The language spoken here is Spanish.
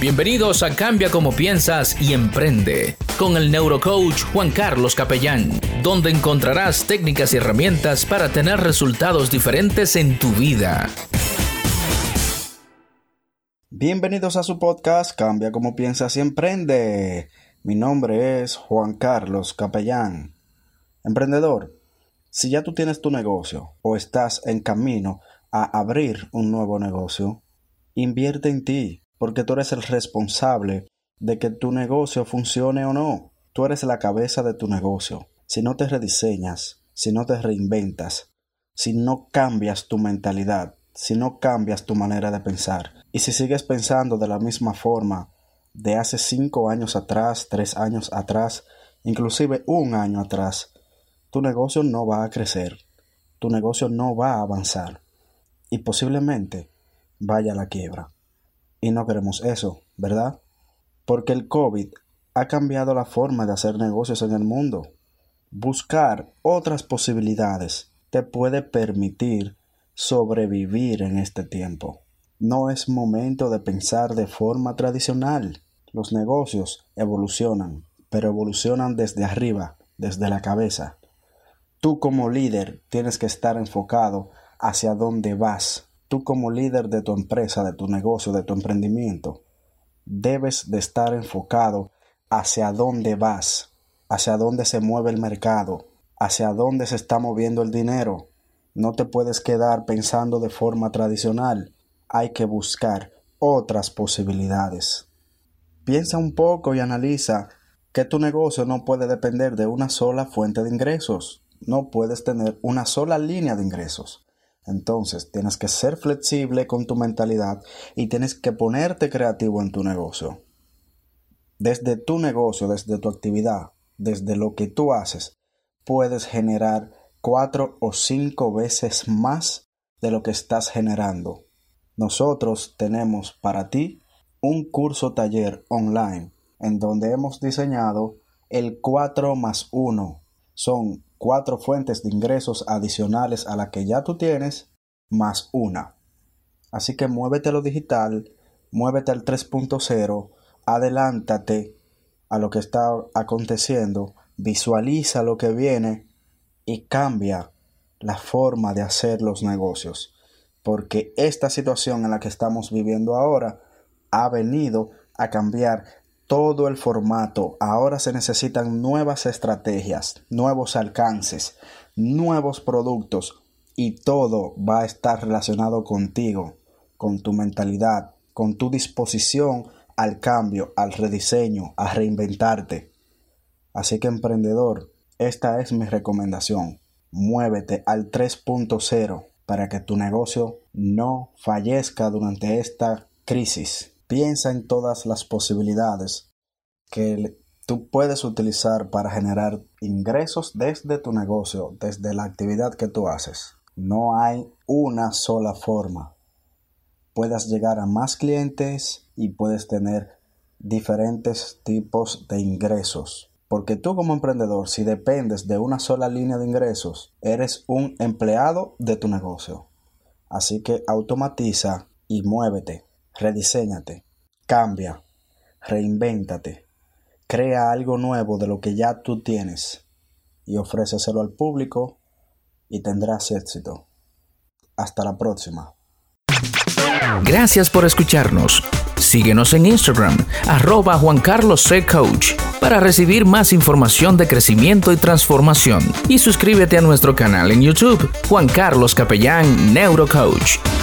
Bienvenidos a Cambia como piensas y emprende con el neurocoach Juan Carlos Capellán, donde encontrarás técnicas y herramientas para tener resultados diferentes en tu vida. Bienvenidos a su podcast Cambia como piensas y emprende. Mi nombre es Juan Carlos Capellán. Emprendedor, si ya tú tienes tu negocio o estás en camino a abrir un nuevo negocio, invierte en ti porque tú eres el responsable de que tu negocio funcione o no. Tú eres la cabeza de tu negocio. Si no te rediseñas, si no te reinventas, si no cambias tu mentalidad, si no cambias tu manera de pensar, y si sigues pensando de la misma forma de hace cinco años atrás, tres años atrás, inclusive un año atrás, tu negocio no va a crecer, tu negocio no va a avanzar y posiblemente vaya a la quiebra. Y no queremos eso, ¿verdad? Porque el COVID ha cambiado la forma de hacer negocios en el mundo. Buscar otras posibilidades te puede permitir sobrevivir en este tiempo. No es momento de pensar de forma tradicional. Los negocios evolucionan, pero evolucionan desde arriba, desde la cabeza. Tú como líder tienes que estar enfocado hacia dónde vas, tú como líder de tu empresa, de tu negocio, de tu emprendimiento, debes de estar enfocado hacia dónde vas, hacia dónde se mueve el mercado, hacia dónde se está moviendo el dinero. No te puedes quedar pensando de forma tradicional. Hay que buscar otras posibilidades. Piensa un poco y analiza que tu negocio no puede depender de una sola fuente de ingresos. No puedes tener una sola línea de ingresos. Entonces, tienes que ser flexible con tu mentalidad y tienes que ponerte creativo en tu negocio. Desde tu negocio, desde tu actividad, desde lo que tú haces, puedes generar cuatro o cinco veces más de lo que estás generando. Nosotros tenemos para ti un curso taller online en donde hemos diseñado el 4 más 1. Son cuatro fuentes de ingresos adicionales a la que ya tú tienes, más una. Así que muévete a lo digital, muévete al 3.0, adelántate a lo que está aconteciendo, visualiza lo que viene y cambia la forma de hacer los negocios. Porque esta situación en la que estamos viviendo ahora ha venido a cambiar todo el formato. Ahora se necesitan nuevas estrategias, nuevos alcances, nuevos productos y todo va a estar relacionado contigo, con tu mentalidad, con tu disposición al cambio, al rediseño, a reinventarte. Así que emprendedor, esta es mi recomendación. Muévete al 3.0 para que tu negocio no fallezca durante esta crisis. Piensa en todas las posibilidades que tú puedes utilizar para generar ingresos desde tu negocio, desde la actividad que tú haces. No hay una sola forma. Puedes llegar a más clientes y puedes tener diferentes tipos de ingresos. Porque tú como emprendedor, si dependes de una sola línea de ingresos, eres un empleado de tu negocio. Así que automatiza y muévete rediséñate, cambia, reinvéntate, crea algo nuevo de lo que ya tú tienes y ofréceselo al público y tendrás éxito. Hasta la próxima. Gracias por escucharnos. Síguenos en Instagram, arroba Juan Carlos C. Coach, para recibir más información de crecimiento y transformación. Y suscríbete a nuestro canal en YouTube, Juan Carlos Capellán Neurocoach.